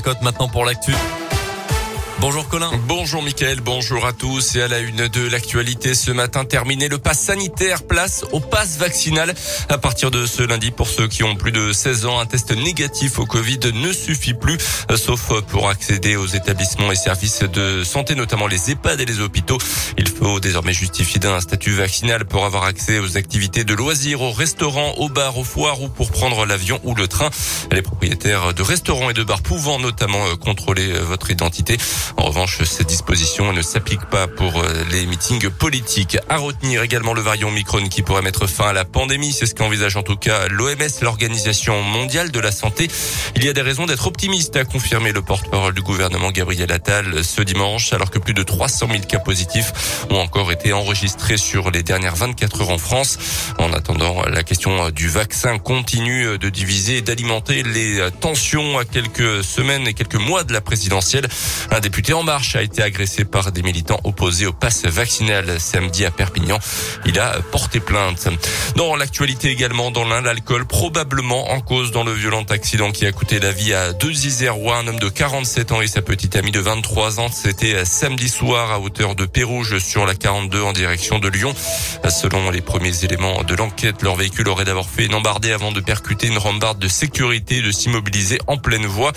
Cotte maintenant pour l'actu. Bonjour Colin. Bonjour Mickaël, bonjour à tous. Et à la une de l'actualité ce matin, terminé le pass sanitaire, place au pass vaccinal. À partir de ce lundi, pour ceux qui ont plus de 16 ans, un test négatif au Covid ne suffit plus, sauf pour accéder aux établissements et services de santé, notamment les EHPAD et les hôpitaux. Il faut désormais justifier d'un statut vaccinal pour avoir accès aux activités de loisirs, aux restaurants, aux bars, aux foires ou pour prendre l'avion ou le train. Les propriétaires de restaurants et de bars pouvant notamment contrôler votre identité en revanche, cette disposition ne s'applique pas pour euh, les meetings politiques. À retenir également le variant Omicron qui pourrait mettre fin à la pandémie. C'est ce qu'envisage en tout cas l'OMS, l'Organisation mondiale de la santé. Il y a des raisons d'être optimiste, a confirmé le porte-parole du gouvernement Gabriel Attal ce dimanche, alors que plus de 300 000 cas positifs ont encore été enregistrés sur les dernières 24 heures en France. En attendant, la question du vaccin continue de diviser et d'alimenter les tensions à quelques semaines et quelques mois de la présidentielle. Un député en Marche a été agressé par des militants opposés au pass vaccinal samedi à Perpignan. Il a porté plainte. Dans l'actualité également, dans l'un, l'alcool probablement en cause dans le violent accident qui a coûté la vie à deux Isérois, un homme de 47 ans et sa petite amie de 23 ans. C'était samedi soir à hauteur de Pérouge sur la 42 en direction de Lyon. Selon les premiers éléments de l'enquête, leur véhicule aurait d'abord fait une embardée avant de percuter une rambarde de sécurité et de s'immobiliser en pleine voie.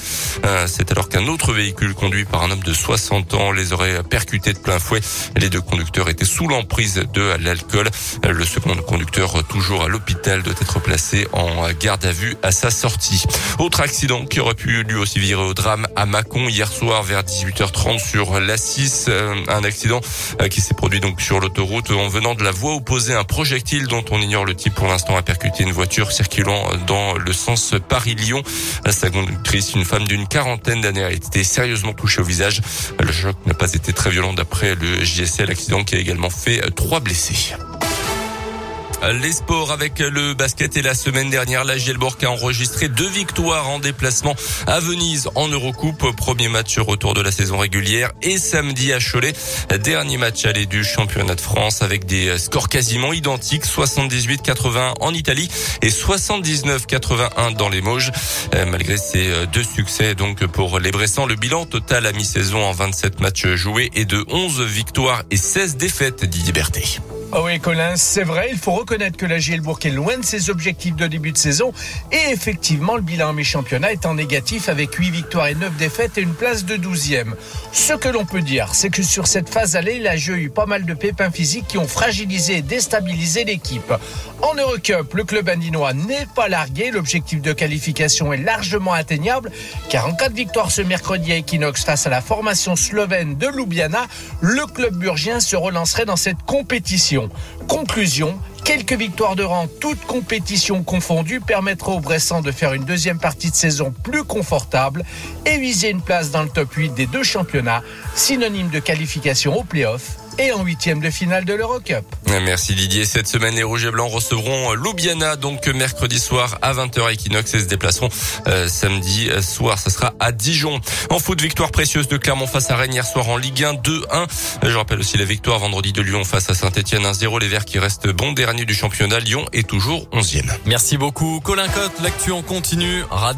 Euh, c'est alors qu'un autre véhicule conduit par un homme de 60 ans les aurait percutés de plein fouet. Les deux conducteurs étaient sous l'emprise de l'alcool. Le second conducteur, toujours à l'hôpital, doit être placé en garde à vue à sa sortie. Autre accident qui aurait pu lui aussi virer au drame à Mâcon hier soir vers 18h30 sur l'A6. Euh, un accident euh, qui s'est produit donc sur l'autoroute en venant de la voie opposée. Un projectile dont on ignore le type pour l'instant a percuté une voiture circulant dans le sens Paris-Lyon. Sa conductrice, une femme d'une quarantaine d'années, a été sérieusement touchée au visage. Le choc n'a pas été très violent d'après le JSL, accident qui a également fait trois blessés. Les sports avec le basket et la semaine dernière, la Gielborg a enregistré deux victoires en déplacement à Venise en Eurocoupe. Premier match retour de la saison régulière et samedi à Cholet. Dernier match aller du championnat de France avec des scores quasiment identiques. 78-80 en Italie et 79-81 dans les Mauges. Malgré ces deux succès donc pour les Bressans, le bilan total à mi-saison en 27 matchs joués est de 11 victoires et 16 défaites d'Iberté. Ah oui, Colin, c'est vrai, il faut reconnaître que la Gielbourg est loin de ses objectifs de début de saison. Et effectivement, le bilan mi-championnat est en négatif avec 8 victoires et 9 défaites et une place de 12e. Ce que l'on peut dire, c'est que sur cette phase allée, la jeu a eu pas mal de pépins physiques qui ont fragilisé et déstabilisé l'équipe. En Eurocup, le club indinois n'est pas largué. L'objectif de qualification est largement atteignable car en cas de victoire ce mercredi à Equinox face à la formation slovène de Ljubljana, le club burgien se relancerait dans cette compétition. Conclusion, quelques victoires de rang, toutes compétitions confondues, permettront aux Bressans de faire une deuxième partie de saison plus confortable et viser une place dans le top 8 des deux championnats, synonyme de qualification au play-off et en huitième de finale de l'Eurocup. Merci Didier. Cette semaine, les Rouges et Blancs recevront Ljubljana, donc mercredi soir à 20h Equinox et se déplaceront euh, samedi soir. Ce sera à Dijon. En foot, victoire précieuse de Clermont face à Rennes hier soir en Ligue 1, 2-1. Je rappelle aussi la victoire vendredi de Lyon face à Saint-Etienne, 1-0. Les Verts qui restent bon dernier du championnat. Lyon est toujours 11e. Merci beaucoup Colin Cotte. L'actu en continue.